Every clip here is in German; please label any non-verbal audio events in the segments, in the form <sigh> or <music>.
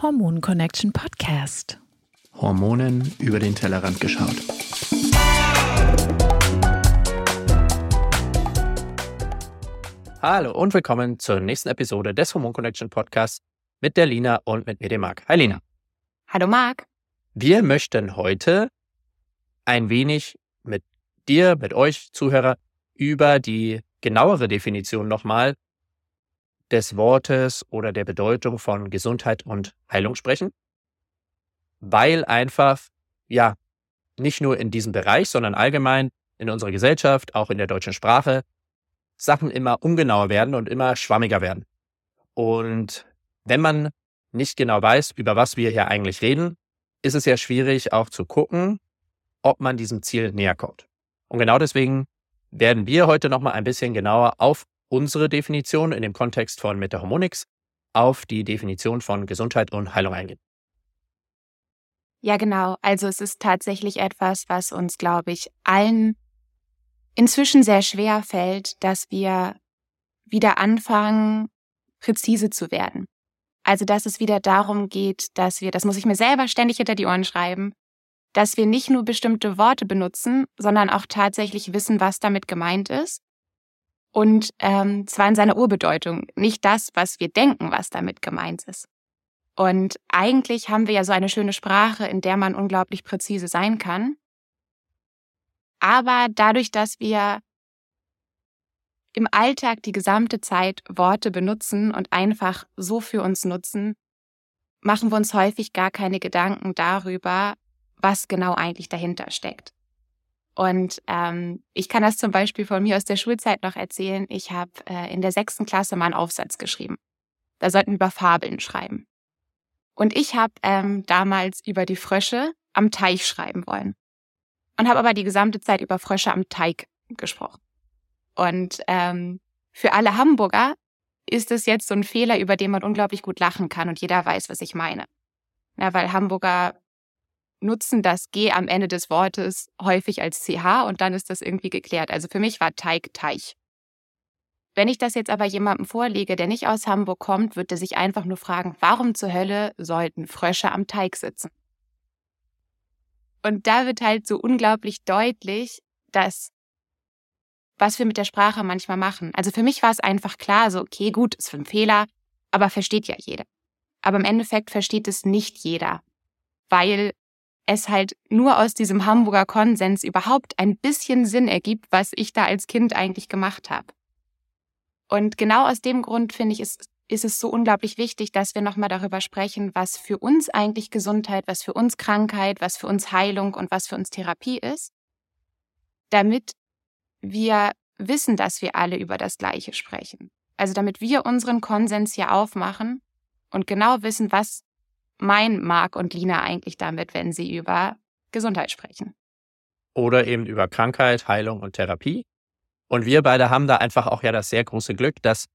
Hormon Connection Podcast. Hormonen über den Tellerrand geschaut. Hallo und willkommen zur nächsten Episode des Hormon Connection Podcasts mit der Lina und mit mir, dem Marc. Hi Lina. Hallo Marc. Wir möchten heute ein wenig mit dir, mit euch Zuhörer über die genauere Definition nochmal des Wortes oder der Bedeutung von Gesundheit und Heilung sprechen, weil einfach, ja, nicht nur in diesem Bereich, sondern allgemein in unserer Gesellschaft, auch in der deutschen Sprache, Sachen immer ungenauer werden und immer schwammiger werden. Und wenn man nicht genau weiß, über was wir hier eigentlich reden, ist es ja schwierig auch zu gucken, ob man diesem Ziel näher kommt. Und genau deswegen werden wir heute nochmal ein bisschen genauer auf unsere Definition in dem Kontext von Metahormonics auf die Definition von Gesundheit und Heilung eingehen. Ja, genau. Also es ist tatsächlich etwas, was uns, glaube ich, allen inzwischen sehr schwer fällt, dass wir wieder anfangen, präzise zu werden. Also, dass es wieder darum geht, dass wir, das muss ich mir selber ständig hinter die Ohren schreiben, dass wir nicht nur bestimmte Worte benutzen, sondern auch tatsächlich wissen, was damit gemeint ist und ähm, zwar in seiner Urbedeutung, nicht das, was wir denken, was damit gemeint ist. Und eigentlich haben wir ja so eine schöne Sprache, in der man unglaublich präzise sein kann. Aber dadurch, dass wir im Alltag die gesamte Zeit Worte benutzen und einfach so für uns nutzen, machen wir uns häufig gar keine Gedanken darüber, was genau eigentlich dahinter steckt. Und ähm, ich kann das zum Beispiel von mir aus der Schulzeit noch erzählen. Ich habe äh, in der sechsten Klasse mal einen Aufsatz geschrieben. Da sollten wir über Fabeln schreiben. Und ich habe ähm, damals über die Frösche am Teich schreiben wollen. Und habe aber die gesamte Zeit über Frösche am Teig gesprochen. Und ähm, für alle Hamburger ist es jetzt so ein Fehler, über den man unglaublich gut lachen kann und jeder weiß, was ich meine. Ja, weil Hamburger nutzen das G am Ende des Wortes häufig als CH und dann ist das irgendwie geklärt. Also für mich war Teig Teich. Wenn ich das jetzt aber jemandem vorlege, der nicht aus Hamburg kommt, wird er sich einfach nur fragen, warum zur Hölle sollten Frösche am Teig sitzen? Und da wird halt so unglaublich deutlich, dass was wir mit der Sprache manchmal machen. Also für mich war es einfach klar, so okay, gut, ist ein Fehler, aber versteht ja jeder. Aber im Endeffekt versteht es nicht jeder, weil es halt nur aus diesem Hamburger Konsens überhaupt ein bisschen Sinn ergibt, was ich da als Kind eigentlich gemacht habe. Und genau aus dem Grund finde ich, ist, ist es so unglaublich wichtig, dass wir nochmal darüber sprechen, was für uns eigentlich Gesundheit, was für uns Krankheit, was für uns Heilung und was für uns Therapie ist, damit wir wissen, dass wir alle über das Gleiche sprechen. Also damit wir unseren Konsens hier aufmachen und genau wissen, was mein Marc und Lina eigentlich damit, wenn sie über Gesundheit sprechen? Oder eben über Krankheit, Heilung und Therapie. Und wir beide haben da einfach auch ja das sehr große Glück, dass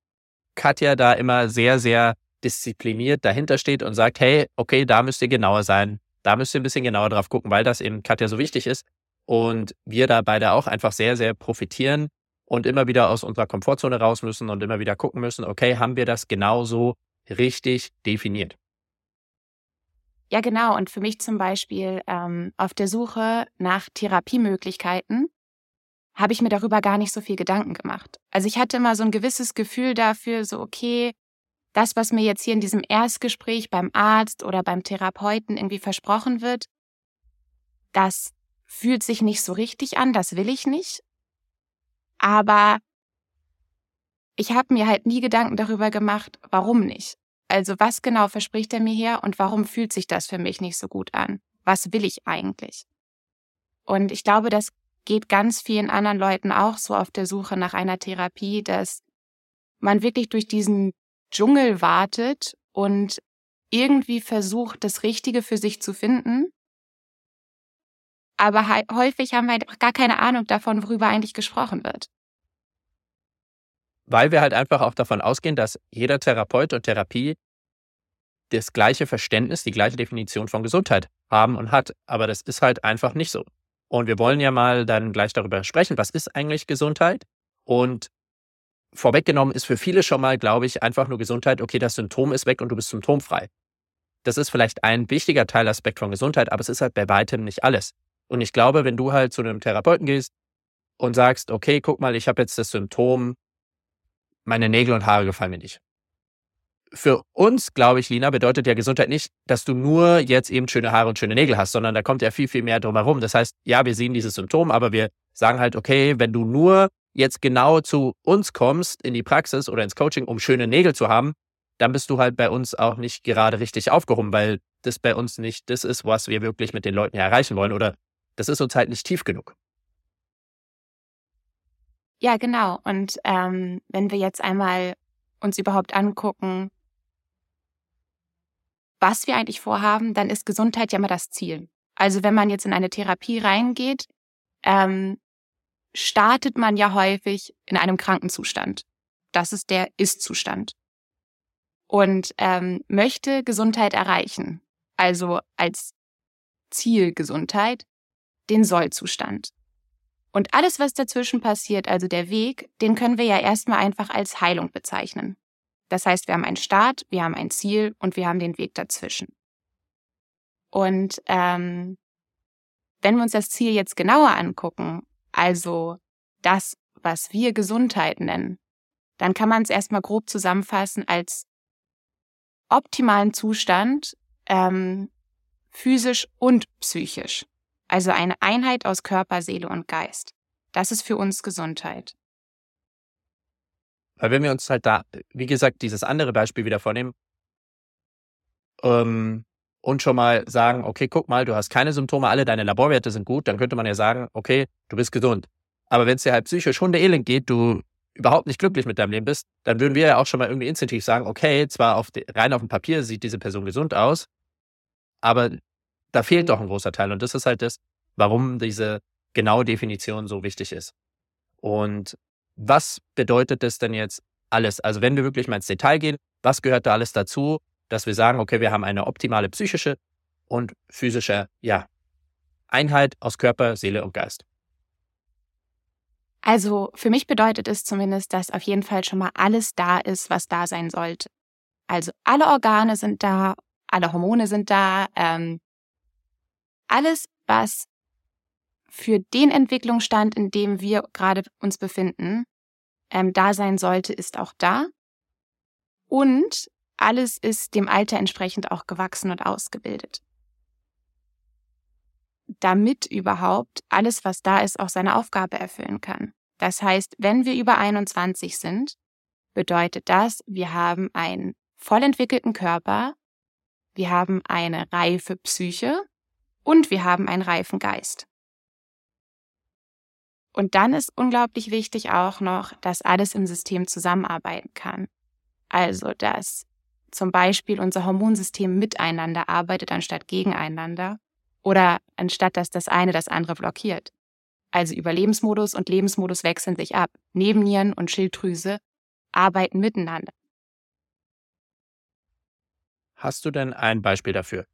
Katja da immer sehr, sehr diszipliniert dahinter steht und sagt, hey, okay, da müsst ihr genauer sein, da müsst ihr ein bisschen genauer drauf gucken, weil das eben Katja so wichtig ist. Und wir da beide auch einfach sehr, sehr profitieren und immer wieder aus unserer Komfortzone raus müssen und immer wieder gucken müssen, okay, haben wir das genauso richtig definiert? Ja, genau. Und für mich zum Beispiel ähm, auf der Suche nach Therapiemöglichkeiten habe ich mir darüber gar nicht so viel Gedanken gemacht. Also ich hatte immer so ein gewisses Gefühl dafür, so okay, das, was mir jetzt hier in diesem Erstgespräch beim Arzt oder beim Therapeuten irgendwie versprochen wird, das fühlt sich nicht so richtig an, das will ich nicht. Aber ich habe mir halt nie Gedanken darüber gemacht, warum nicht. Also was genau verspricht er mir hier und warum fühlt sich das für mich nicht so gut an? Was will ich eigentlich? Und ich glaube, das geht ganz vielen anderen Leuten auch so auf der Suche nach einer Therapie, dass man wirklich durch diesen Dschungel wartet und irgendwie versucht, das Richtige für sich zu finden. Aber häufig haben wir gar keine Ahnung davon, worüber eigentlich gesprochen wird. Weil wir halt einfach auch davon ausgehen, dass jeder Therapeut und Therapie das gleiche Verständnis, die gleiche Definition von Gesundheit haben und hat. Aber das ist halt einfach nicht so. Und wir wollen ja mal dann gleich darüber sprechen, was ist eigentlich Gesundheit? Und vorweggenommen ist für viele schon mal, glaube ich, einfach nur Gesundheit, okay, das Symptom ist weg und du bist symptomfrei. das ist vielleicht ein wichtiger Teilaspekt von Gesundheit, aber es ist halt bei weitem nicht alles. Und ich glaube, wenn du halt zu einem Therapeuten gehst und sagst, okay, guck mal, ich habe jetzt das Symptom, meine Nägel und Haare gefallen mir nicht. Für uns, glaube ich, Lina, bedeutet ja Gesundheit nicht, dass du nur jetzt eben schöne Haare und schöne Nägel hast, sondern da kommt ja viel, viel mehr drumherum. Das heißt, ja, wir sehen dieses Symptom, aber wir sagen halt, okay, wenn du nur jetzt genau zu uns kommst in die Praxis oder ins Coaching, um schöne Nägel zu haben, dann bist du halt bei uns auch nicht gerade richtig aufgehoben, weil das bei uns nicht das ist, was wir wirklich mit den Leuten erreichen wollen oder das ist uns halt nicht tief genug. Ja, genau. Und ähm, wenn wir jetzt einmal uns überhaupt angucken, was wir eigentlich vorhaben, dann ist Gesundheit ja immer das Ziel. Also wenn man jetzt in eine Therapie reingeht, ähm, startet man ja häufig in einem Krankenzustand. Das ist der Ist-Zustand. Und ähm, möchte Gesundheit erreichen, also als Ziel Gesundheit, den Soll-Zustand. Und alles, was dazwischen passiert, also der Weg, den können wir ja erstmal einfach als Heilung bezeichnen. Das heißt, wir haben einen Start, wir haben ein Ziel und wir haben den Weg dazwischen. Und ähm, wenn wir uns das Ziel jetzt genauer angucken, also das, was wir Gesundheit nennen, dann kann man es erstmal grob zusammenfassen als optimalen Zustand, ähm, physisch und psychisch. Also eine Einheit aus Körper, Seele und Geist. Das ist für uns Gesundheit. Weil wenn wir uns halt da, wie gesagt, dieses andere Beispiel wieder vornehmen ähm, und schon mal sagen, okay, guck mal, du hast keine Symptome, alle deine Laborwerte sind gut, dann könnte man ja sagen, okay, du bist gesund. Aber wenn es dir halt psychisch hundeelend geht, du überhaupt nicht glücklich mit deinem Leben bist, dann würden wir ja auch schon mal irgendwie instinktiv sagen, okay, zwar auf rein auf dem Papier sieht diese Person gesund aus, aber da fehlt doch ein großer Teil. Und das ist halt das, warum diese genaue Definition so wichtig ist. Und was bedeutet das denn jetzt alles? Also wenn wir wirklich mal ins Detail gehen, was gehört da alles dazu, dass wir sagen, okay, wir haben eine optimale psychische und physische ja, Einheit aus Körper, Seele und Geist? Also für mich bedeutet es zumindest, dass auf jeden Fall schon mal alles da ist, was da sein sollte. Also alle Organe sind da, alle Hormone sind da, ähm, alles, was für den Entwicklungsstand, in dem wir gerade uns befinden, ähm, da sein sollte, ist auch da. Und alles ist dem Alter entsprechend auch gewachsen und ausgebildet. Damit überhaupt alles, was da ist, auch seine Aufgabe erfüllen kann. Das heißt, wenn wir über 21 sind, bedeutet das, wir haben einen voll entwickelten Körper, wir haben eine reife Psyche und wir haben einen reifen Geist. Und dann ist unglaublich wichtig auch noch, dass alles im System zusammenarbeiten kann. Also, dass zum Beispiel unser Hormonsystem miteinander arbeitet anstatt gegeneinander oder anstatt dass das eine das andere blockiert. Also Überlebensmodus und Lebensmodus wechseln sich ab. Nebennieren und Schilddrüse arbeiten miteinander. Hast du denn ein Beispiel dafür?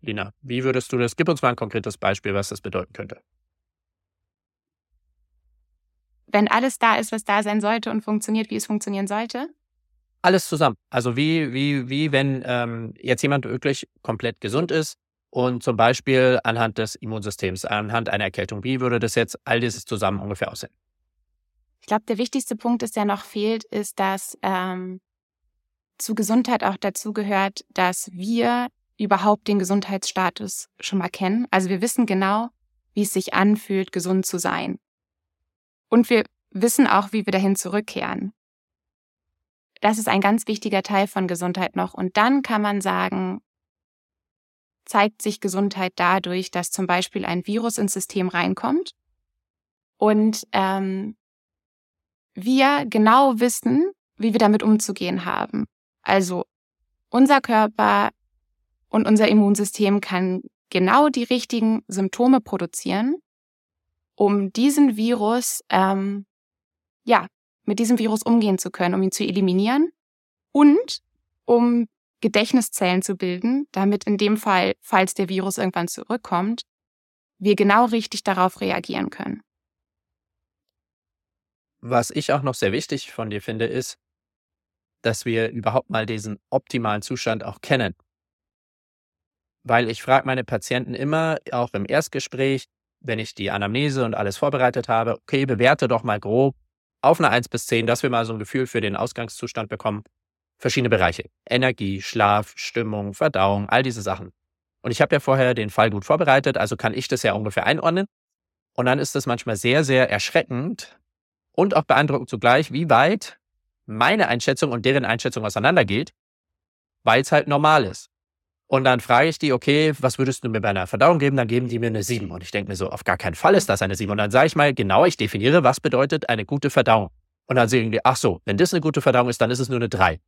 Lina, wie würdest du das? Gib uns mal ein konkretes Beispiel, was das bedeuten könnte. Wenn alles da ist, was da sein sollte und funktioniert, wie es funktionieren sollte? Alles zusammen. Also wie, wie, wie wenn ähm, jetzt jemand wirklich komplett gesund ist und zum Beispiel anhand des Immunsystems, anhand einer Erkältung, wie würde das jetzt all dieses zusammen ungefähr aussehen? Ich glaube, der wichtigste Punkt, der noch fehlt, ist, dass ähm, zu Gesundheit auch dazu gehört, dass wir überhaupt den Gesundheitsstatus schon mal kennen. Also wir wissen genau, wie es sich anfühlt, gesund zu sein. Und wir wissen auch, wie wir dahin zurückkehren. Das ist ein ganz wichtiger Teil von Gesundheit noch. Und dann kann man sagen, zeigt sich Gesundheit dadurch, dass zum Beispiel ein Virus ins System reinkommt und ähm, wir genau wissen, wie wir damit umzugehen haben. Also unser Körper und unser Immunsystem kann genau die richtigen Symptome produzieren, um diesen Virus, ähm, ja, mit diesem Virus umgehen zu können, um ihn zu eliminieren und um Gedächtniszellen zu bilden, damit in dem Fall, falls der Virus irgendwann zurückkommt, wir genau richtig darauf reagieren können. Was ich auch noch sehr wichtig von dir finde, ist, dass wir überhaupt mal diesen optimalen Zustand auch kennen. Weil ich frage meine Patienten immer, auch im Erstgespräch, wenn ich die Anamnese und alles vorbereitet habe, okay, bewerte doch mal grob auf eine 1 bis 10, dass wir mal so ein Gefühl für den Ausgangszustand bekommen. Verschiedene Bereiche. Energie, Schlaf, Stimmung, Verdauung, all diese Sachen. Und ich habe ja vorher den Fall gut vorbereitet, also kann ich das ja ungefähr einordnen. Und dann ist es manchmal sehr, sehr erschreckend und auch beeindruckend zugleich, wie weit meine Einschätzung und deren Einschätzung auseinandergeht, weil es halt normal ist. Und dann frage ich die, okay, was würdest du mir bei einer Verdauung geben? Dann geben die mir eine 7. Und ich denke mir so, auf gar keinen Fall ist das eine 7. Und dann sage ich mal, genau, ich definiere, was bedeutet eine gute Verdauung. Und dann sagen die, ach so, wenn das eine gute Verdauung ist, dann ist es nur eine 3.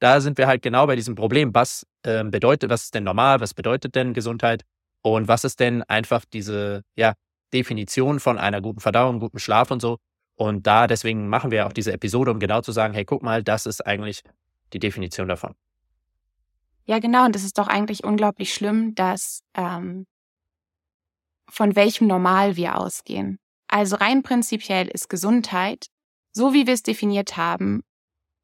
Da sind wir halt genau bei diesem Problem. Was äh, bedeutet, was ist denn normal? Was bedeutet denn Gesundheit? Und was ist denn einfach diese ja, Definition von einer guten Verdauung, gutem Schlaf und so? Und da, deswegen machen wir auch diese Episode, um genau zu sagen, hey, guck mal, das ist eigentlich die Definition davon. Ja, genau. Und es ist doch eigentlich unglaublich schlimm, dass ähm, von welchem Normal wir ausgehen. Also rein prinzipiell ist Gesundheit, so wie wir es definiert haben,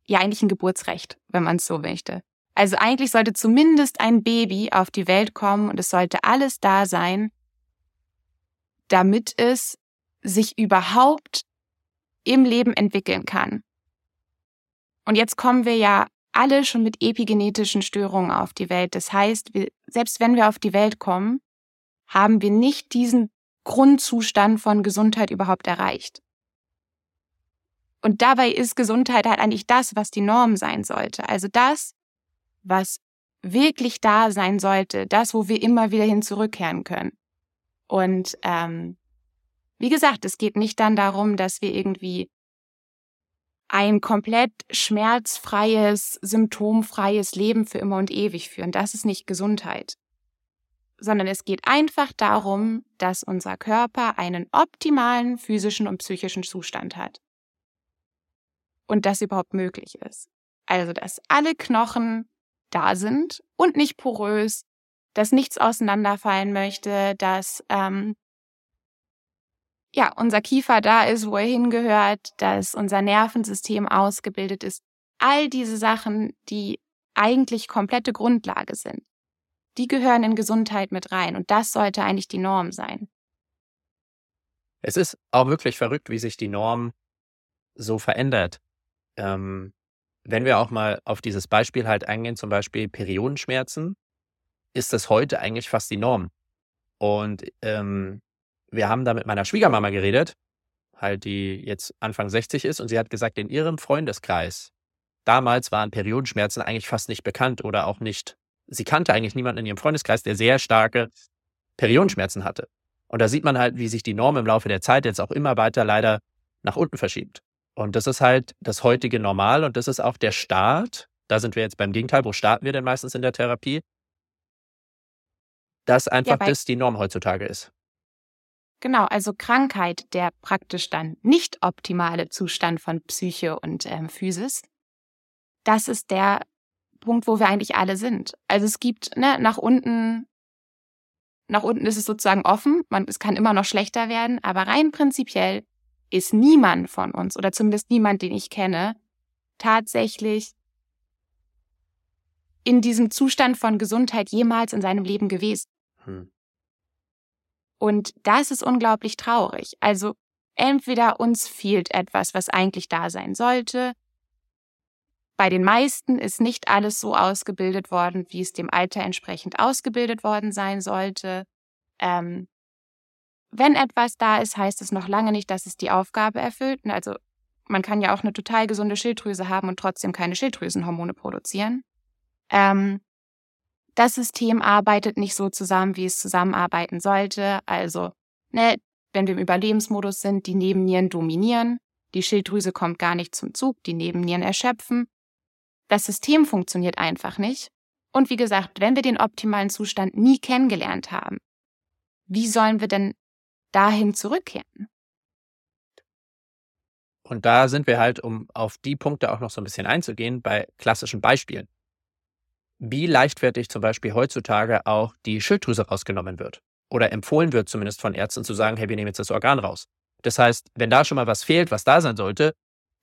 ja eigentlich ein Geburtsrecht, wenn man es so möchte. Also eigentlich sollte zumindest ein Baby auf die Welt kommen und es sollte alles da sein, damit es sich überhaupt im Leben entwickeln kann. Und jetzt kommen wir ja alle schon mit epigenetischen Störungen auf die Welt. Das heißt, wir, selbst wenn wir auf die Welt kommen, haben wir nicht diesen Grundzustand von Gesundheit überhaupt erreicht. Und dabei ist Gesundheit halt eigentlich das, was die Norm sein sollte. Also das, was wirklich da sein sollte, das, wo wir immer wieder hin zurückkehren können. Und ähm, wie gesagt, es geht nicht dann darum, dass wir irgendwie ein komplett schmerzfreies, symptomfreies Leben für immer und ewig führen. Das ist nicht Gesundheit. Sondern es geht einfach darum, dass unser Körper einen optimalen physischen und psychischen Zustand hat. Und das überhaupt möglich ist. Also, dass alle Knochen da sind und nicht porös, dass nichts auseinanderfallen möchte, dass ähm, ja, unser Kiefer da ist, wo er hingehört, dass unser Nervensystem ausgebildet ist. All diese Sachen, die eigentlich komplette Grundlage sind, die gehören in Gesundheit mit rein. Und das sollte eigentlich die Norm sein. Es ist auch wirklich verrückt, wie sich die Norm so verändert. Ähm, wenn wir auch mal auf dieses Beispiel halt eingehen, zum Beispiel Periodenschmerzen, ist das heute eigentlich fast die Norm. Und ähm, wir haben da mit meiner Schwiegermama geredet, halt die jetzt Anfang 60 ist, und sie hat gesagt, in ihrem Freundeskreis, damals waren Periodenschmerzen eigentlich fast nicht bekannt oder auch nicht, sie kannte eigentlich niemanden in ihrem Freundeskreis, der sehr starke Periodenschmerzen hatte. Und da sieht man halt, wie sich die Norm im Laufe der Zeit jetzt auch immer weiter leider nach unten verschiebt. Und das ist halt das heutige Normal und das ist auch der Start. Da sind wir jetzt beim Gegenteil. Wo starten wir denn meistens in der Therapie? Dass einfach ja, das die Norm heutzutage ist. Genau, also Krankheit, der praktisch dann nicht optimale Zustand von Psyche und ähm, Physis, das ist der Punkt, wo wir eigentlich alle sind. Also es gibt ne, nach unten, nach unten ist es sozusagen offen, man, es kann immer noch schlechter werden, aber rein prinzipiell ist niemand von uns oder zumindest niemand, den ich kenne, tatsächlich in diesem Zustand von Gesundheit jemals in seinem Leben gewesen. Hm. Und das ist unglaublich traurig. Also entweder uns fehlt etwas, was eigentlich da sein sollte. Bei den meisten ist nicht alles so ausgebildet worden, wie es dem Alter entsprechend ausgebildet worden sein sollte. Ähm, wenn etwas da ist, heißt es noch lange nicht, dass es die Aufgabe erfüllt. Also man kann ja auch eine total gesunde Schilddrüse haben und trotzdem keine Schilddrüsenhormone produzieren. Ähm, das System arbeitet nicht so zusammen, wie es zusammenarbeiten sollte. Also, ne, wenn wir im Überlebensmodus sind, die Nebennieren dominieren, die Schilddrüse kommt gar nicht zum Zug, die Nebennieren erschöpfen. Das System funktioniert einfach nicht. Und wie gesagt, wenn wir den optimalen Zustand nie kennengelernt haben, wie sollen wir denn dahin zurückkehren? Und da sind wir halt, um auf die Punkte auch noch so ein bisschen einzugehen, bei klassischen Beispielen wie leichtfertig zum Beispiel heutzutage auch die Schilddrüse rausgenommen wird. Oder empfohlen wird zumindest von Ärzten zu sagen, hey, wir nehmen jetzt das Organ raus. Das heißt, wenn da schon mal was fehlt, was da sein sollte,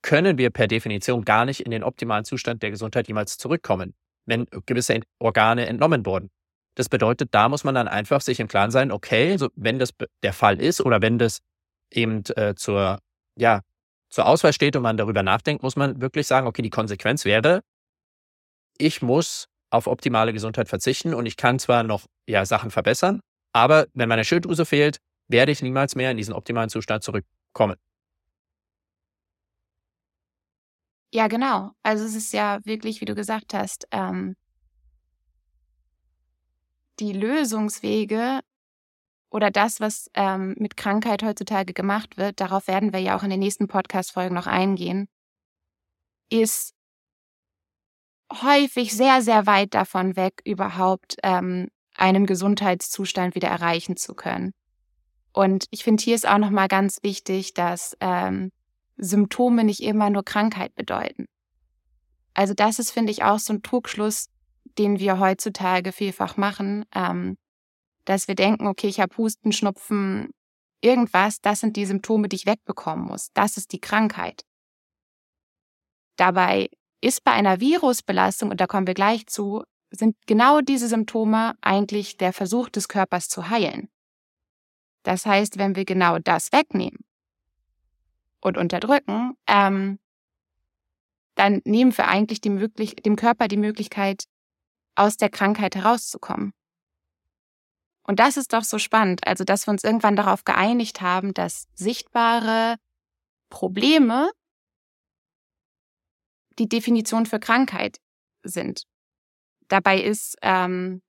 können wir per Definition gar nicht in den optimalen Zustand der Gesundheit jemals zurückkommen, wenn gewisse Organe entnommen wurden. Das bedeutet, da muss man dann einfach sich im Klaren sein, okay, so, wenn das der Fall ist oder wenn das eben äh, zur, ja, zur Auswahl steht und man darüber nachdenkt, muss man wirklich sagen, okay, die Konsequenz wäre, ich muss auf optimale Gesundheit verzichten und ich kann zwar noch ja, Sachen verbessern, aber wenn meine Schilddrüse fehlt, werde ich niemals mehr in diesen optimalen Zustand zurückkommen. Ja, genau. Also es ist ja wirklich, wie du gesagt hast, ähm, die Lösungswege oder das, was ähm, mit Krankheit heutzutage gemacht wird, darauf werden wir ja auch in den nächsten Podcast-Folgen noch eingehen, ist häufig sehr, sehr weit davon weg, überhaupt ähm, einen Gesundheitszustand wieder erreichen zu können. Und ich finde, hier ist auch nochmal ganz wichtig, dass ähm, Symptome nicht immer nur Krankheit bedeuten. Also das ist, finde ich, auch so ein Trugschluss, den wir heutzutage vielfach machen, ähm, dass wir denken, okay, ich habe Husten, Schnupfen, irgendwas, das sind die Symptome, die ich wegbekommen muss. Das ist die Krankheit. Dabei ist bei einer Virusbelastung, und da kommen wir gleich zu, sind genau diese Symptome eigentlich der Versuch des Körpers zu heilen. Das heißt, wenn wir genau das wegnehmen und unterdrücken, ähm, dann nehmen wir eigentlich möglich dem Körper die Möglichkeit, aus der Krankheit herauszukommen. Und das ist doch so spannend, also dass wir uns irgendwann darauf geeinigt haben, dass sichtbare Probleme die Definition für Krankheit sind. Dabei ist, ähm,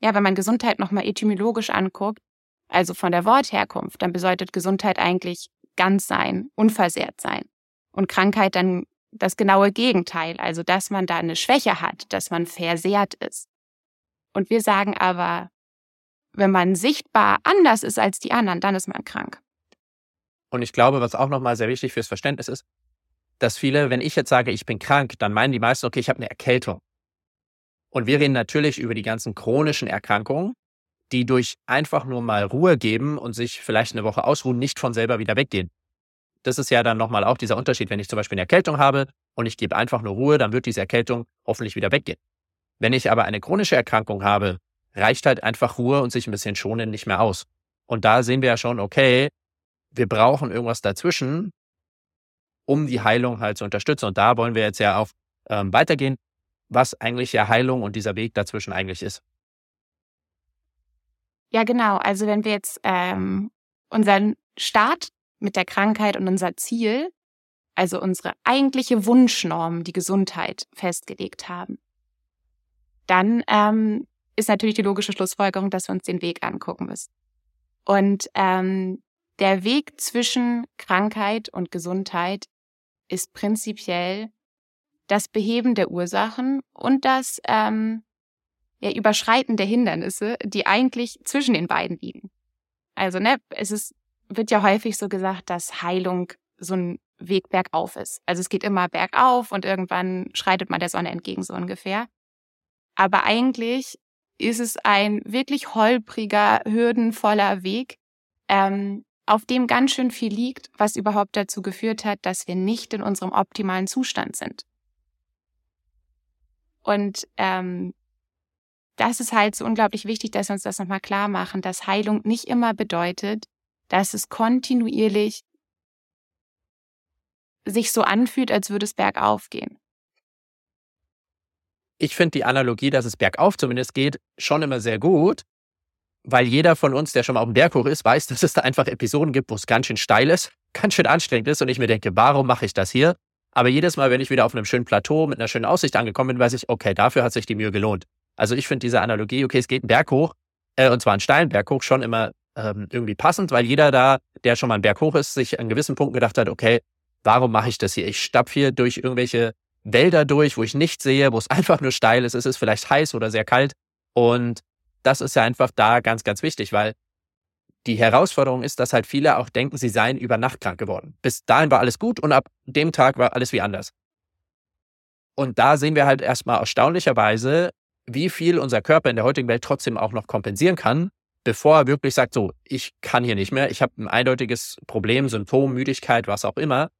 ja, wenn man Gesundheit nochmal etymologisch anguckt, also von der Wortherkunft, dann bedeutet Gesundheit eigentlich ganz sein, unversehrt sein. Und Krankheit dann das genaue Gegenteil, also dass man da eine Schwäche hat, dass man versehrt ist. Und wir sagen aber, wenn man sichtbar anders ist als die anderen, dann ist man krank. Und ich glaube, was auch nochmal sehr wichtig fürs Verständnis ist, dass viele, wenn ich jetzt sage, ich bin krank, dann meinen die meisten, okay, ich habe eine Erkältung. Und wir reden natürlich über die ganzen chronischen Erkrankungen, die durch einfach nur mal Ruhe geben und sich vielleicht eine Woche ausruhen, nicht von selber wieder weggehen. Das ist ja dann nochmal auch dieser Unterschied, wenn ich zum Beispiel eine Erkältung habe und ich gebe einfach nur Ruhe, dann wird diese Erkältung hoffentlich wieder weggehen. Wenn ich aber eine chronische Erkrankung habe, reicht halt einfach Ruhe und sich ein bisschen schonen nicht mehr aus. Und da sehen wir ja schon, okay, wir brauchen irgendwas dazwischen, um die Heilung halt zu unterstützen. Und da wollen wir jetzt ja auch ähm, weitergehen, was eigentlich ja Heilung und dieser Weg dazwischen eigentlich ist. Ja, genau. Also wenn wir jetzt ähm, unseren Start mit der Krankheit und unser Ziel, also unsere eigentliche Wunschnorm, die Gesundheit, festgelegt haben, dann ähm, ist natürlich die logische Schlussfolgerung, dass wir uns den Weg angucken müssen. Und ähm, der Weg zwischen Krankheit und Gesundheit ist prinzipiell das Beheben der Ursachen und das ähm, ja, Überschreiten der Hindernisse, die eigentlich zwischen den beiden liegen. Also, ne, es ist, wird ja häufig so gesagt, dass Heilung so ein Weg bergauf ist. Also es geht immer bergauf und irgendwann schreitet man der Sonne entgegen, so ungefähr. Aber eigentlich ist es ein wirklich holpriger, hürdenvoller Weg, ähm, auf dem ganz schön viel liegt, was überhaupt dazu geführt hat, dass wir nicht in unserem optimalen Zustand sind. Und ähm, das ist halt so unglaublich wichtig, dass wir uns das nochmal klar machen, dass Heilung nicht immer bedeutet, dass es kontinuierlich sich so anfühlt, als würde es bergauf gehen. Ich finde die Analogie, dass es bergauf zumindest geht, schon immer sehr gut, weil jeder von uns, der schon mal auf dem Berg hoch ist, weiß, dass es da einfach Episoden gibt, wo es ganz schön steil ist, ganz schön anstrengend ist und ich mir denke, warum mache ich das hier? Aber jedes Mal, wenn ich wieder auf einem schönen Plateau mit einer schönen Aussicht angekommen bin, weiß ich, okay, dafür hat sich die Mühe gelohnt. Also ich finde diese Analogie, okay, es geht einen Berg hoch, äh, und zwar einen steilen Berg hoch, schon immer ähm, irgendwie passend, weil jeder da, der schon mal einen Berg hoch ist, sich an gewissen Punkten gedacht hat, okay, warum mache ich das hier? Ich stapfe hier durch irgendwelche Wälder durch, wo ich nichts sehe, wo es <laughs> einfach nur steil ist. Es ist vielleicht heiß oder sehr kalt. Und das ist ja einfach da ganz, ganz wichtig, weil die Herausforderung ist, dass halt viele auch denken, sie seien über Nacht krank geworden. Bis dahin war alles gut und ab dem Tag war alles wie anders. Und da sehen wir halt erstmal erstaunlicherweise, wie viel unser Körper in der heutigen Welt trotzdem auch noch kompensieren kann, bevor er wirklich sagt, so, ich kann hier nicht mehr, ich habe ein eindeutiges Problem, Symptom, Müdigkeit, was auch immer.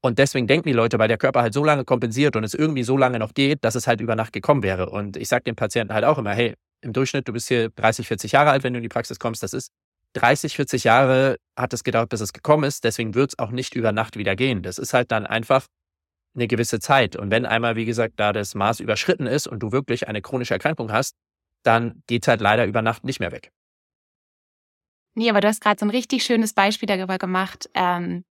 Und deswegen denken die Leute, weil der Körper halt so lange kompensiert und es irgendwie so lange noch geht, dass es halt über Nacht gekommen wäre. Und ich sage den Patienten halt auch immer, hey, im Durchschnitt, du bist hier 30, 40 Jahre alt, wenn du in die Praxis kommst. Das ist 30, 40 Jahre hat es gedauert, bis es gekommen ist. Deswegen wird es auch nicht über Nacht wieder gehen. Das ist halt dann einfach eine gewisse Zeit. Und wenn einmal, wie gesagt, da das Maß überschritten ist und du wirklich eine chronische Erkrankung hast, dann geht es halt leider über Nacht nicht mehr weg. Nee, aber du hast gerade so ein richtig schönes Beispiel darüber gemacht, ähm,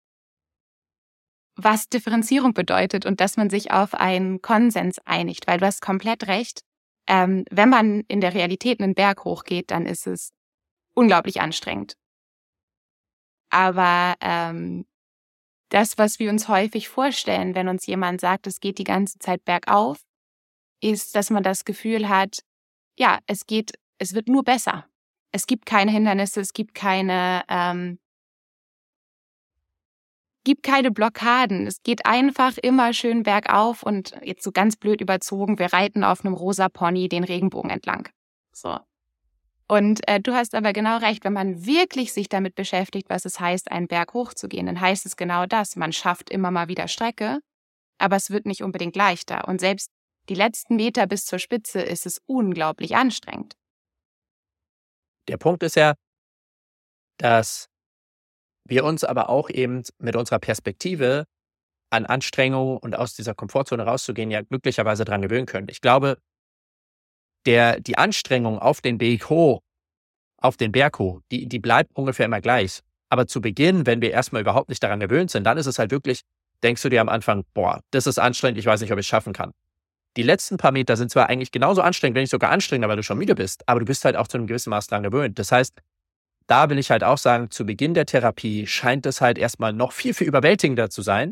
was Differenzierung bedeutet und dass man sich auf einen Konsens einigt, weil du hast komplett recht. Ähm, wenn man in der Realität einen Berg hochgeht, dann ist es unglaublich anstrengend. Aber ähm, das, was wir uns häufig vorstellen, wenn uns jemand sagt, es geht die ganze Zeit bergauf, ist, dass man das Gefühl hat, ja, es geht, es wird nur besser. Es gibt keine Hindernisse, es gibt keine, ähm, gibt keine Blockaden. Es geht einfach immer schön bergauf und jetzt so ganz blöd überzogen, wir reiten auf einem rosa Pony den Regenbogen entlang. So. Und äh, du hast aber genau recht, wenn man wirklich sich damit beschäftigt, was es heißt, einen Berg hochzugehen, dann heißt es genau das. Man schafft immer mal wieder Strecke, aber es wird nicht unbedingt leichter. Und selbst die letzten Meter bis zur Spitze ist es unglaublich anstrengend. Der Punkt ist ja, dass wir uns aber auch eben mit unserer Perspektive an Anstrengung und aus dieser Komfortzone rauszugehen, ja glücklicherweise dran gewöhnen können. Ich glaube, der, die Anstrengung auf den Weg hoch, auf den Berg hoch, die, die bleibt ungefähr immer gleich. Aber zu Beginn, wenn wir erstmal überhaupt nicht daran gewöhnt sind, dann ist es halt wirklich, denkst du dir am Anfang, boah, das ist anstrengend, ich weiß nicht, ob ich es schaffen kann. Die letzten paar Meter sind zwar eigentlich genauso anstrengend, wenn nicht sogar anstrengender, weil du schon müde bist, aber du bist halt auch zu einem gewissen Maß daran gewöhnt. Das heißt, da will ich halt auch sagen, zu Beginn der Therapie scheint es halt erstmal noch viel, viel überwältigender zu sein.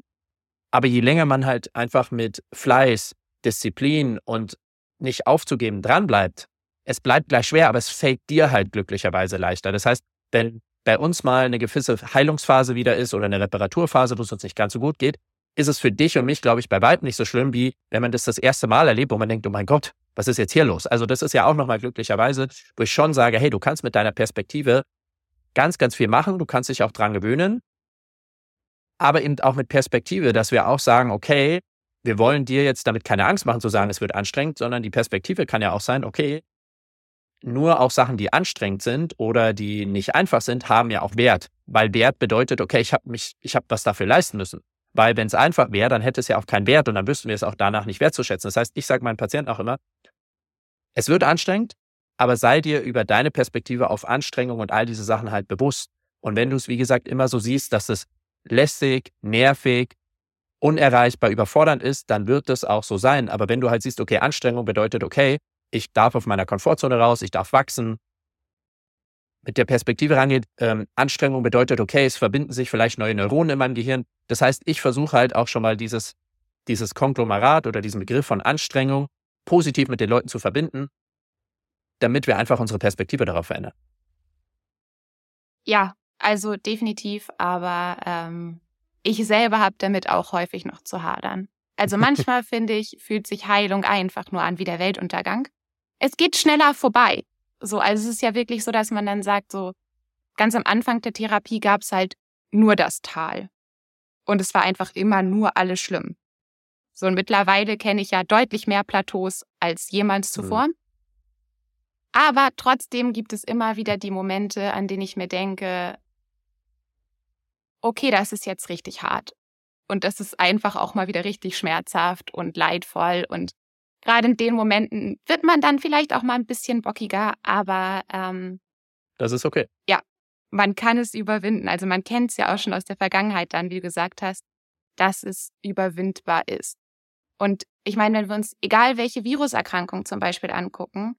Aber je länger man halt einfach mit Fleiß, Disziplin und nicht aufzugeben dranbleibt, es bleibt gleich schwer, aber es fällt dir halt glücklicherweise leichter. Das heißt, wenn bei uns mal eine gewisse Heilungsphase wieder ist oder eine Reparaturphase, wo es uns nicht ganz so gut geht, ist es für dich und mich, glaube ich, bei weitem nicht so schlimm, wie wenn man das das erste Mal erlebt, wo man denkt, oh mein Gott, was ist jetzt hier los? Also das ist ja auch nochmal glücklicherweise, wo ich schon sage, hey, du kannst mit deiner Perspektive ganz, ganz viel machen, du kannst dich auch dran gewöhnen, aber eben auch mit Perspektive, dass wir auch sagen, okay, wir wollen dir jetzt damit keine Angst machen zu sagen, es wird anstrengend, sondern die Perspektive kann ja auch sein, okay, nur auch Sachen, die anstrengend sind oder die nicht einfach sind, haben ja auch Wert, weil Wert bedeutet, okay, ich habe mich, ich habe was dafür leisten müssen. Weil wenn es einfach wäre, dann hätte es ja auch keinen Wert und dann wüssten wir es auch danach nicht wertzuschätzen. Das heißt, ich sage meinen Patienten auch immer, es wird anstrengend, aber sei dir über deine Perspektive auf Anstrengung und all diese Sachen halt bewusst. Und wenn du es, wie gesagt, immer so siehst, dass es lästig, nervig, unerreichbar, überfordernd ist, dann wird es auch so sein. Aber wenn du halt siehst, okay, Anstrengung bedeutet, okay, ich darf auf meiner Komfortzone raus, ich darf wachsen, mit der Perspektive rangeht, ähm, Anstrengung bedeutet, okay, es verbinden sich vielleicht neue Neuronen in meinem Gehirn. Das heißt, ich versuche halt auch schon mal dieses, dieses Konglomerat oder diesen Begriff von Anstrengung positiv mit den Leuten zu verbinden, damit wir einfach unsere Perspektive darauf verändern. Ja, also definitiv, aber ähm, ich selber habe damit auch häufig noch zu hadern. Also <laughs> manchmal finde ich, fühlt sich Heilung einfach nur an wie der Weltuntergang. Es geht schneller vorbei. So, also es ist ja wirklich so, dass man dann sagt, so ganz am Anfang der Therapie gab es halt nur das Tal. Und es war einfach immer nur alles schlimm. So, und mittlerweile kenne ich ja deutlich mehr Plateaus als jemals mhm. zuvor. Mhm. Aber trotzdem gibt es immer wieder die Momente, an denen ich mir denke, okay, das ist jetzt richtig hart. Und das ist einfach auch mal wieder richtig schmerzhaft und leidvoll. Und gerade in den Momenten wird man dann vielleicht auch mal ein bisschen bockiger, aber ähm, das ist okay. Ja, man kann es überwinden. Also man kennt es ja auch schon aus der Vergangenheit dann, wie du gesagt hast, dass es überwindbar ist. Und ich meine, wenn wir uns, egal welche Viruserkrankung zum Beispiel angucken,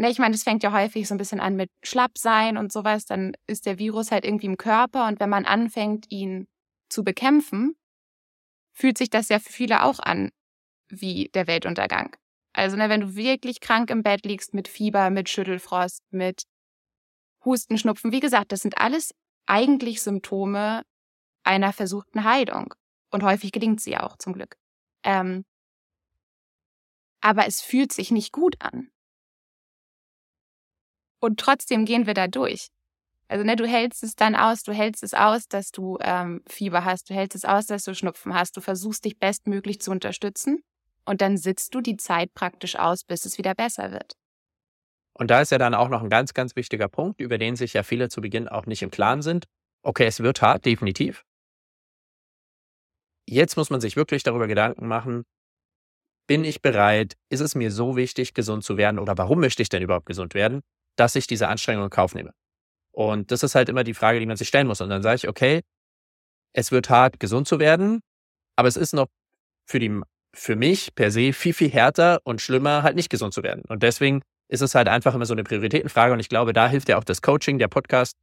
ne, ich meine, es fängt ja häufig so ein bisschen an mit Schlappsein und sowas, dann ist der Virus halt irgendwie im Körper und wenn man anfängt, ihn zu bekämpfen, fühlt sich das ja für viele auch an wie der Weltuntergang. Also, ne, wenn du wirklich krank im Bett liegst mit Fieber, mit Schüttelfrost, mit Husten, Schnupfen, wie gesagt, das sind alles eigentlich Symptome einer versuchten Heilung. Und häufig gelingt sie auch, zum Glück. Ähm, aber es fühlt sich nicht gut an. Und trotzdem gehen wir da durch. Also ne, du hältst es dann aus, du hältst es aus, dass du ähm, Fieber hast, du hältst es aus, dass du Schnupfen hast, du versuchst dich bestmöglich zu unterstützen und dann sitzt du die Zeit praktisch aus, bis es wieder besser wird. Und da ist ja dann auch noch ein ganz, ganz wichtiger Punkt, über den sich ja viele zu Beginn auch nicht im Klaren sind. Okay, es wird hart, definitiv. Jetzt muss man sich wirklich darüber Gedanken machen, bin ich bereit, ist es mir so wichtig, gesund zu werden oder warum möchte ich denn überhaupt gesund werden, dass ich diese Anstrengung in Kauf nehme? Und das ist halt immer die Frage, die man sich stellen muss. Und dann sage ich, okay, es wird hart, gesund zu werden, aber es ist noch für, die, für mich per se viel, viel härter und schlimmer, halt nicht gesund zu werden. Und deswegen ist es halt einfach immer so eine Prioritätenfrage. Und ich glaube, da hilft ja auch das Coaching, der Podcast,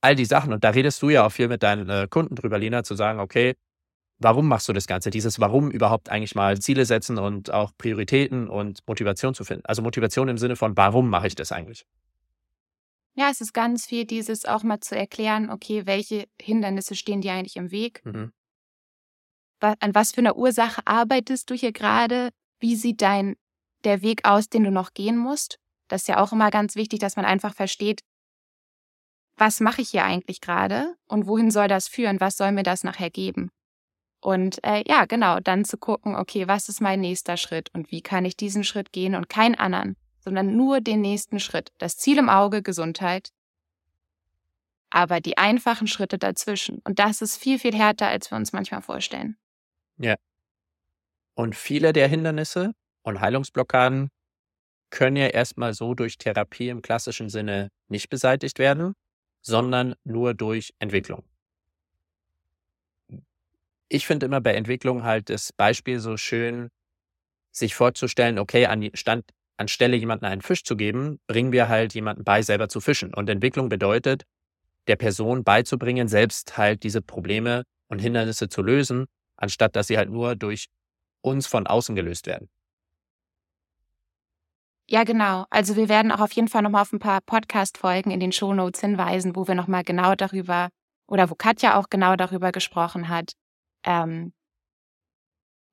all die Sachen. Und da redest du ja auch viel mit deinen äh, Kunden drüber, Lina, zu sagen, okay, warum machst du das Ganze? Dieses Warum überhaupt eigentlich mal Ziele setzen und auch Prioritäten und Motivation zu finden. Also Motivation im Sinne von, warum mache ich das eigentlich? Ja, es ist ganz viel dieses auch mal zu erklären, okay, welche Hindernisse stehen dir eigentlich im Weg? Mhm. An was für einer Ursache arbeitest du hier gerade? Wie sieht dein der Weg aus, den du noch gehen musst? Das ist ja auch immer ganz wichtig, dass man einfach versteht, was mache ich hier eigentlich gerade und wohin soll das führen? Was soll mir das nachher geben? Und äh, ja, genau, dann zu gucken, okay, was ist mein nächster Schritt und wie kann ich diesen Schritt gehen und keinen anderen, sondern nur den nächsten Schritt. Das Ziel im Auge, Gesundheit, aber die einfachen Schritte dazwischen. Und das ist viel, viel härter, als wir uns manchmal vorstellen. Ja. Und viele der Hindernisse und Heilungsblockaden können ja erstmal so durch Therapie im klassischen Sinne nicht beseitigt werden, sondern nur durch Entwicklung ich finde immer bei Entwicklung halt das Beispiel so schön, sich vorzustellen, okay, an Stand, anstelle jemanden einen Fisch zu geben, bringen wir halt jemanden bei, selber zu fischen. Und Entwicklung bedeutet, der Person beizubringen, selbst halt diese Probleme und Hindernisse zu lösen, anstatt dass sie halt nur durch uns von außen gelöst werden. Ja, genau. Also wir werden auch auf jeden Fall nochmal auf ein paar Podcast-Folgen in den Show Notes hinweisen, wo wir nochmal genau darüber oder wo Katja auch genau darüber gesprochen hat, ähm,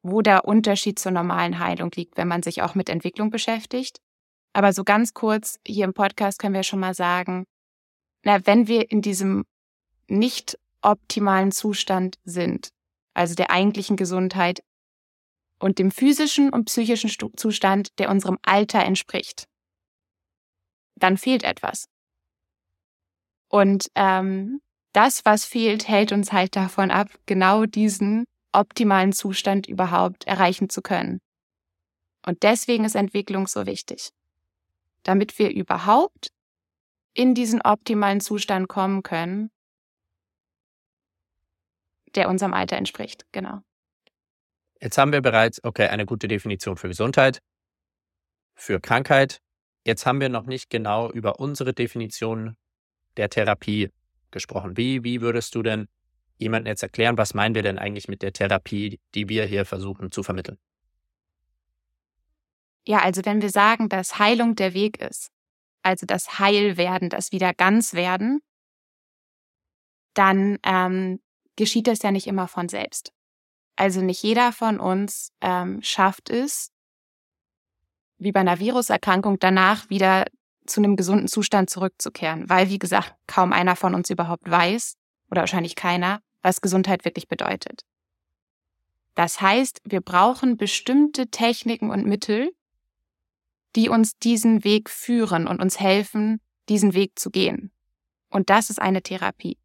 wo der Unterschied zur normalen Heilung liegt, wenn man sich auch mit Entwicklung beschäftigt. Aber so ganz kurz hier im Podcast können wir schon mal sagen, na, wenn wir in diesem nicht optimalen Zustand sind, also der eigentlichen Gesundheit und dem physischen und psychischen Zustand, der unserem Alter entspricht, dann fehlt etwas. Und ähm, das, was fehlt, hält uns halt davon ab, genau diesen optimalen Zustand überhaupt erreichen zu können. Und deswegen ist Entwicklung so wichtig. Damit wir überhaupt in diesen optimalen Zustand kommen können, der unserem Alter entspricht. Genau. Jetzt haben wir bereits, okay, eine gute Definition für Gesundheit, für Krankheit. Jetzt haben wir noch nicht genau über unsere Definition der Therapie gesprochen. Wie, wie würdest du denn jemandem jetzt erklären, was meinen wir denn eigentlich mit der Therapie, die wir hier versuchen zu vermitteln? Ja, also wenn wir sagen, dass Heilung der Weg ist, also das Heilwerden, das wieder ganz werden, dann ähm, geschieht das ja nicht immer von selbst. Also nicht jeder von uns ähm, schafft es, wie bei einer Viruserkrankung, danach wieder zu einem gesunden Zustand zurückzukehren, weil, wie gesagt, kaum einer von uns überhaupt weiß, oder wahrscheinlich keiner, was Gesundheit wirklich bedeutet. Das heißt, wir brauchen bestimmte Techniken und Mittel, die uns diesen Weg führen und uns helfen, diesen Weg zu gehen. Und das ist eine Therapie.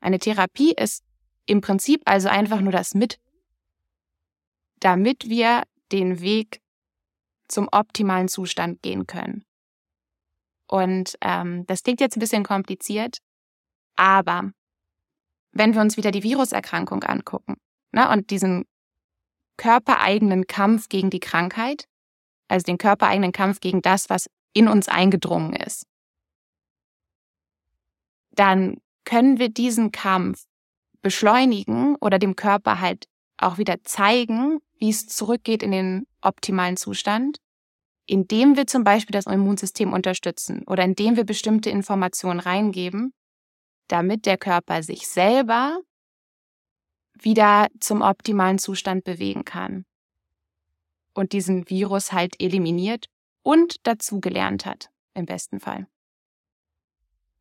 Eine Therapie ist im Prinzip also einfach nur das Mit, damit wir den Weg zum optimalen Zustand gehen können. Und ähm, das klingt jetzt ein bisschen kompliziert, aber wenn wir uns wieder die Viruserkrankung angucken ne, und diesen körpereigenen Kampf gegen die Krankheit, also den körpereigenen Kampf gegen das, was in uns eingedrungen ist, dann können wir diesen Kampf beschleunigen oder dem Körper halt auch wieder zeigen, wie es zurückgeht in den optimalen Zustand indem wir zum Beispiel das Immunsystem unterstützen oder indem wir bestimmte Informationen reingeben, damit der Körper sich selber wieder zum optimalen Zustand bewegen kann und diesen Virus halt eliminiert und dazugelernt hat, im besten Fall.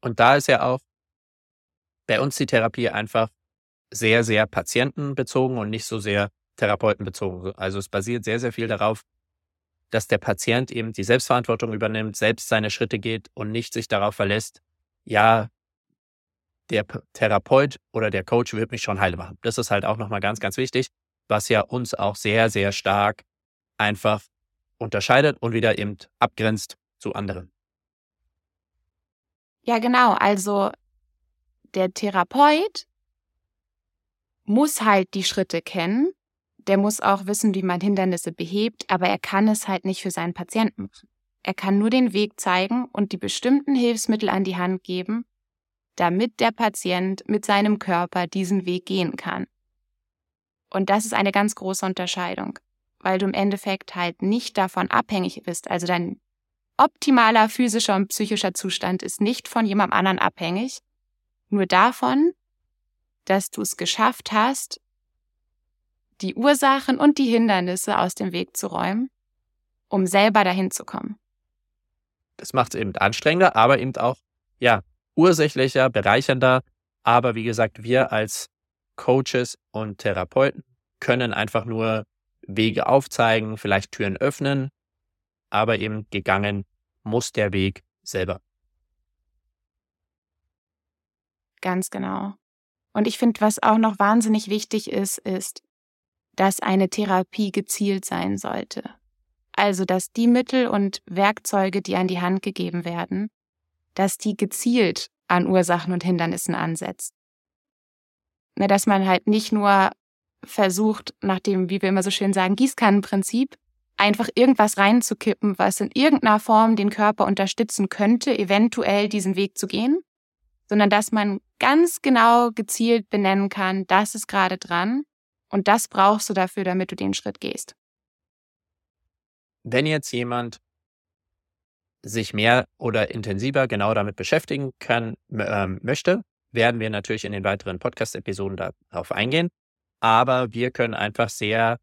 Und da ist ja auch bei uns die Therapie einfach sehr, sehr patientenbezogen und nicht so sehr therapeutenbezogen. Also es basiert sehr, sehr viel darauf, dass der Patient eben die Selbstverantwortung übernimmt, selbst seine Schritte geht und nicht sich darauf verlässt, ja, der Therapeut oder der Coach wird mich schon heile machen. Das ist halt auch nochmal ganz, ganz wichtig, was ja uns auch sehr, sehr stark einfach unterscheidet und wieder eben abgrenzt zu anderen. Ja, genau. Also der Therapeut muss halt die Schritte kennen. Der muss auch wissen, wie man Hindernisse behebt, aber er kann es halt nicht für seinen Patienten machen. Er kann nur den Weg zeigen und die bestimmten Hilfsmittel an die Hand geben, damit der Patient mit seinem Körper diesen Weg gehen kann. Und das ist eine ganz große Unterscheidung, weil du im Endeffekt halt nicht davon abhängig bist. Also dein optimaler physischer und psychischer Zustand ist nicht von jemandem anderen abhängig, nur davon, dass du es geschafft hast, die Ursachen und die Hindernisse aus dem Weg zu räumen, um selber dahin zu kommen. Das macht es eben anstrengender, aber eben auch, ja, ursächlicher, bereichernder. Aber wie gesagt, wir als Coaches und Therapeuten können einfach nur Wege aufzeigen, vielleicht Türen öffnen, aber eben gegangen muss der Weg selber. Ganz genau. Und ich finde, was auch noch wahnsinnig wichtig ist, ist, dass eine Therapie gezielt sein sollte. Also, dass die Mittel und Werkzeuge, die an die Hand gegeben werden, dass die gezielt an Ursachen und Hindernissen ansetzt. Ne, dass man halt nicht nur versucht, nach dem, wie wir immer so schön sagen, Gießkannenprinzip, einfach irgendwas reinzukippen, was in irgendeiner Form den Körper unterstützen könnte, eventuell diesen Weg zu gehen, sondern dass man ganz genau gezielt benennen kann, das ist gerade dran und das brauchst du dafür, damit du den Schritt gehst. Wenn jetzt jemand sich mehr oder intensiver genau damit beschäftigen kann, äh, möchte, werden wir natürlich in den weiteren Podcast-Episoden darauf eingehen. Aber wir können einfach sehr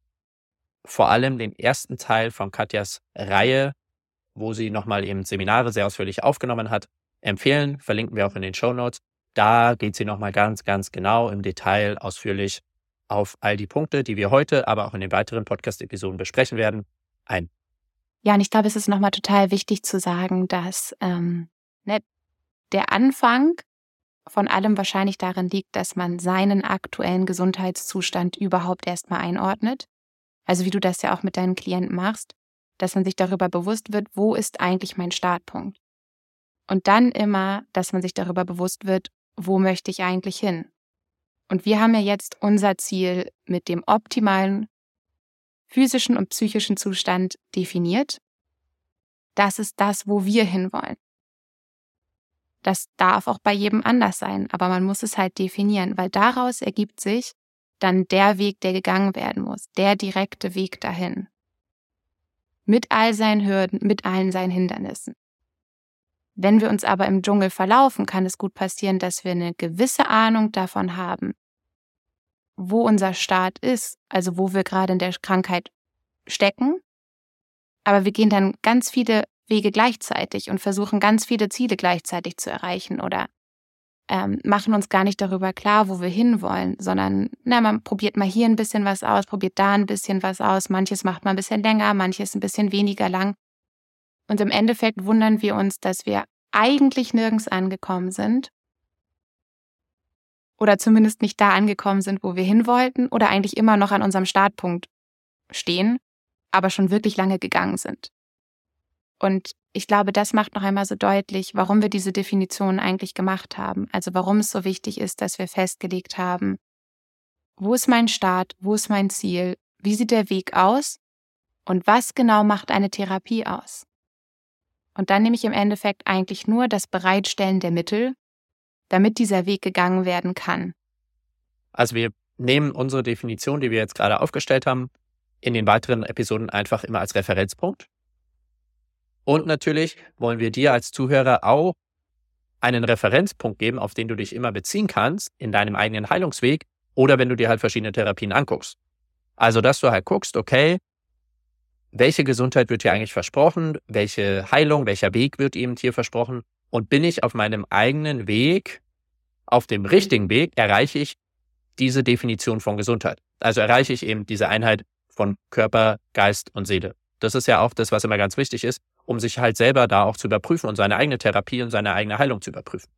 vor allem den ersten Teil von Katjas Reihe, wo sie nochmal eben Seminare sehr ausführlich aufgenommen hat, empfehlen. Verlinken wir auch in den Show Notes. Da geht sie nochmal ganz, ganz genau im Detail ausführlich auf all die Punkte, die wir heute, aber auch in den weiteren Podcast-Episoden besprechen werden, ein. Ja, und ich glaube, es ist nochmal total wichtig zu sagen, dass ähm, ne, der Anfang von allem wahrscheinlich darin liegt, dass man seinen aktuellen Gesundheitszustand überhaupt erstmal einordnet. Also wie du das ja auch mit deinen Klienten machst, dass man sich darüber bewusst wird, wo ist eigentlich mein Startpunkt? Und dann immer, dass man sich darüber bewusst wird, wo möchte ich eigentlich hin? Und wir haben ja jetzt unser Ziel mit dem optimalen physischen und psychischen Zustand definiert. Das ist das, wo wir hinwollen. Das darf auch bei jedem anders sein, aber man muss es halt definieren, weil daraus ergibt sich dann der Weg, der gegangen werden muss, der direkte Weg dahin. Mit all seinen Hürden, mit allen seinen Hindernissen. Wenn wir uns aber im Dschungel verlaufen, kann es gut passieren, dass wir eine gewisse Ahnung davon haben, wo unser Start ist, also wo wir gerade in der Krankheit stecken. Aber wir gehen dann ganz viele Wege gleichzeitig und versuchen ganz viele Ziele gleichzeitig zu erreichen oder ähm, machen uns gar nicht darüber klar, wo wir hinwollen, sondern na, man probiert mal hier ein bisschen was aus, probiert da ein bisschen was aus, manches macht man ein bisschen länger, manches ein bisschen weniger lang. Und im Endeffekt wundern wir uns, dass wir eigentlich nirgends angekommen sind oder zumindest nicht da angekommen sind, wo wir hin wollten oder eigentlich immer noch an unserem Startpunkt stehen, aber schon wirklich lange gegangen sind. Und ich glaube, das macht noch einmal so deutlich, warum wir diese Definition eigentlich gemacht haben. Also warum es so wichtig ist, dass wir festgelegt haben, wo ist mein Start, wo ist mein Ziel, wie sieht der Weg aus und was genau macht eine Therapie aus. Und dann nehme ich im Endeffekt eigentlich nur das Bereitstellen der Mittel, damit dieser Weg gegangen werden kann. Also wir nehmen unsere Definition, die wir jetzt gerade aufgestellt haben, in den weiteren Episoden einfach immer als Referenzpunkt und natürlich wollen wir dir als Zuhörer auch einen Referenzpunkt geben, auf den du dich immer beziehen kannst in deinem eigenen Heilungsweg oder wenn du dir halt verschiedene Therapien anguckst. Also, dass du halt guckst, okay, welche Gesundheit wird hier eigentlich versprochen, welche Heilung, welcher Weg wird eben hier versprochen und bin ich auf meinem eigenen Weg, auf dem richtigen Weg, erreiche ich diese Definition von Gesundheit. Also erreiche ich eben diese Einheit von Körper, Geist und Seele Das ist ja auch das, was immer ganz wichtig ist, um sich halt selber da auch zu überprüfen und seine eigene Therapie und seine eigene Heilung zu überprüfen.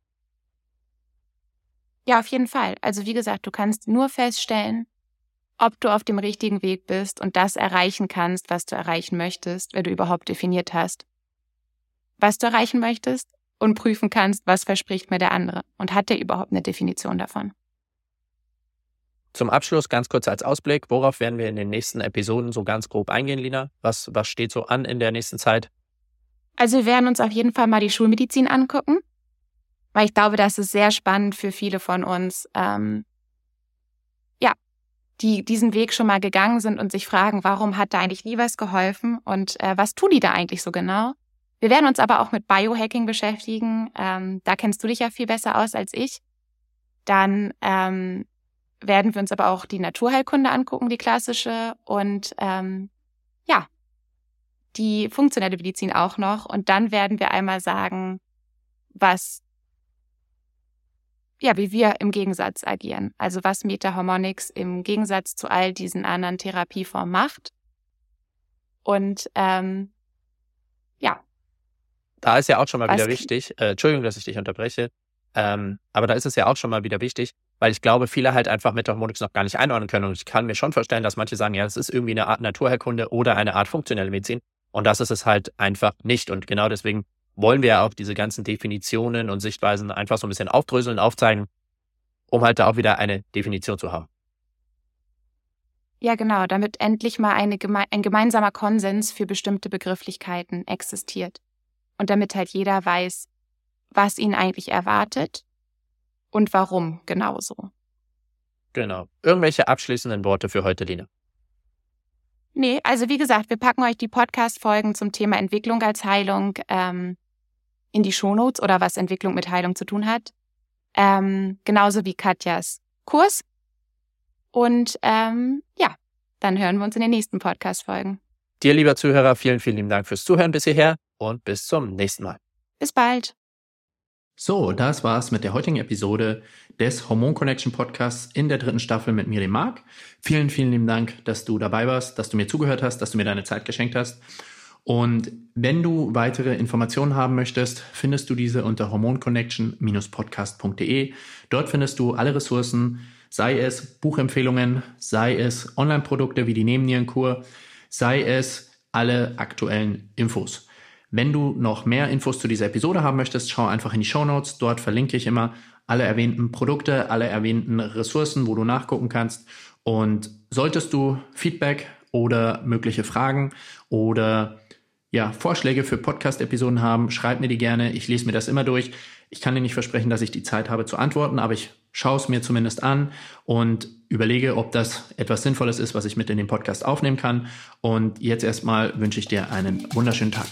Ja, auf jeden Fall. Also wie gesagt, du kannst nur feststellen, ob du auf dem richtigen Weg bist und das erreichen kannst, was du erreichen möchtest, wenn du überhaupt definiert hast, was du erreichen möchtest und prüfen kannst, was verspricht mir der andere und hat der überhaupt eine Definition davon. Zum Abschluss ganz kurz als Ausblick, worauf werden wir in den nächsten Episoden so ganz grob eingehen, Lina? Was, was steht so an in der nächsten Zeit? Also wir werden uns auf jeden Fall mal die Schulmedizin angucken, weil ich glaube, das ist sehr spannend für viele von uns, ähm, ja, die diesen Weg schon mal gegangen sind und sich fragen, warum hat da eigentlich nie was geholfen und äh, was tun die da eigentlich so genau? Wir werden uns aber auch mit Biohacking beschäftigen. Ähm, da kennst du dich ja viel besser aus als ich. Dann ähm, werden wir uns aber auch die Naturheilkunde angucken, die klassische, und ähm, ja, die funktionelle Medizin auch noch. Und dann werden wir einmal sagen, was, ja, wie wir im Gegensatz agieren. Also was Meta-Harmonics im Gegensatz zu all diesen anderen Therapieformen macht. Und ähm, ja. Da ist ja auch schon mal wieder wichtig, äh, Entschuldigung, dass ich dich unterbreche, ähm, aber da ist es ja auch schon mal wieder wichtig, weil ich glaube, viele halt einfach Metaharmonics noch gar nicht einordnen können. Und ich kann mir schon vorstellen, dass manche sagen, ja, das ist irgendwie eine Art Naturherkunde oder eine Art funktionelle Medizin. Und das ist es halt einfach nicht. Und genau deswegen wollen wir ja auch diese ganzen Definitionen und Sichtweisen einfach so ein bisschen aufdröseln, aufzeigen, um halt da auch wieder eine Definition zu haben. Ja, genau, damit endlich mal eine, ein gemeinsamer Konsens für bestimmte Begrifflichkeiten existiert. Und damit halt jeder weiß, was ihn eigentlich erwartet und warum genauso. Genau. Irgendwelche abschließenden Worte für heute, Lina? Nee, also wie gesagt, wir packen euch die Podcast-Folgen zum Thema Entwicklung als Heilung ähm, in die Shownotes oder was Entwicklung mit Heilung zu tun hat. Ähm, genauso wie Katjas Kurs. Und ähm, ja, dann hören wir uns in den nächsten Podcast-Folgen. Dir, lieber Zuhörer, vielen, vielen lieben Dank fürs Zuhören bis hierher und bis zum nächsten Mal. Bis bald. So, das war's mit der heutigen Episode des Hormon Connection Podcasts in der dritten Staffel mit Miriam Mark. Vielen, vielen lieben Dank, dass du dabei warst, dass du mir zugehört hast, dass du mir deine Zeit geschenkt hast. Und wenn du weitere Informationen haben möchtest, findest du diese unter hormonconnection-podcast.de. Dort findest du alle Ressourcen, sei es Buchempfehlungen, sei es Online-Produkte wie die Nebennierenkur, sei es alle aktuellen Infos. Wenn du noch mehr Infos zu dieser Episode haben möchtest, schau einfach in die Show Notes. Dort verlinke ich immer alle erwähnten Produkte, alle erwähnten Ressourcen, wo du nachgucken kannst. Und solltest du Feedback oder mögliche Fragen oder ja, Vorschläge für Podcast-Episoden haben, schreib mir die gerne. Ich lese mir das immer durch. Ich kann dir nicht versprechen, dass ich die Zeit habe zu antworten, aber ich schaue es mir zumindest an und überlege, ob das etwas Sinnvolles ist, was ich mit in den Podcast aufnehmen kann. Und jetzt erstmal wünsche ich dir einen wunderschönen Tag.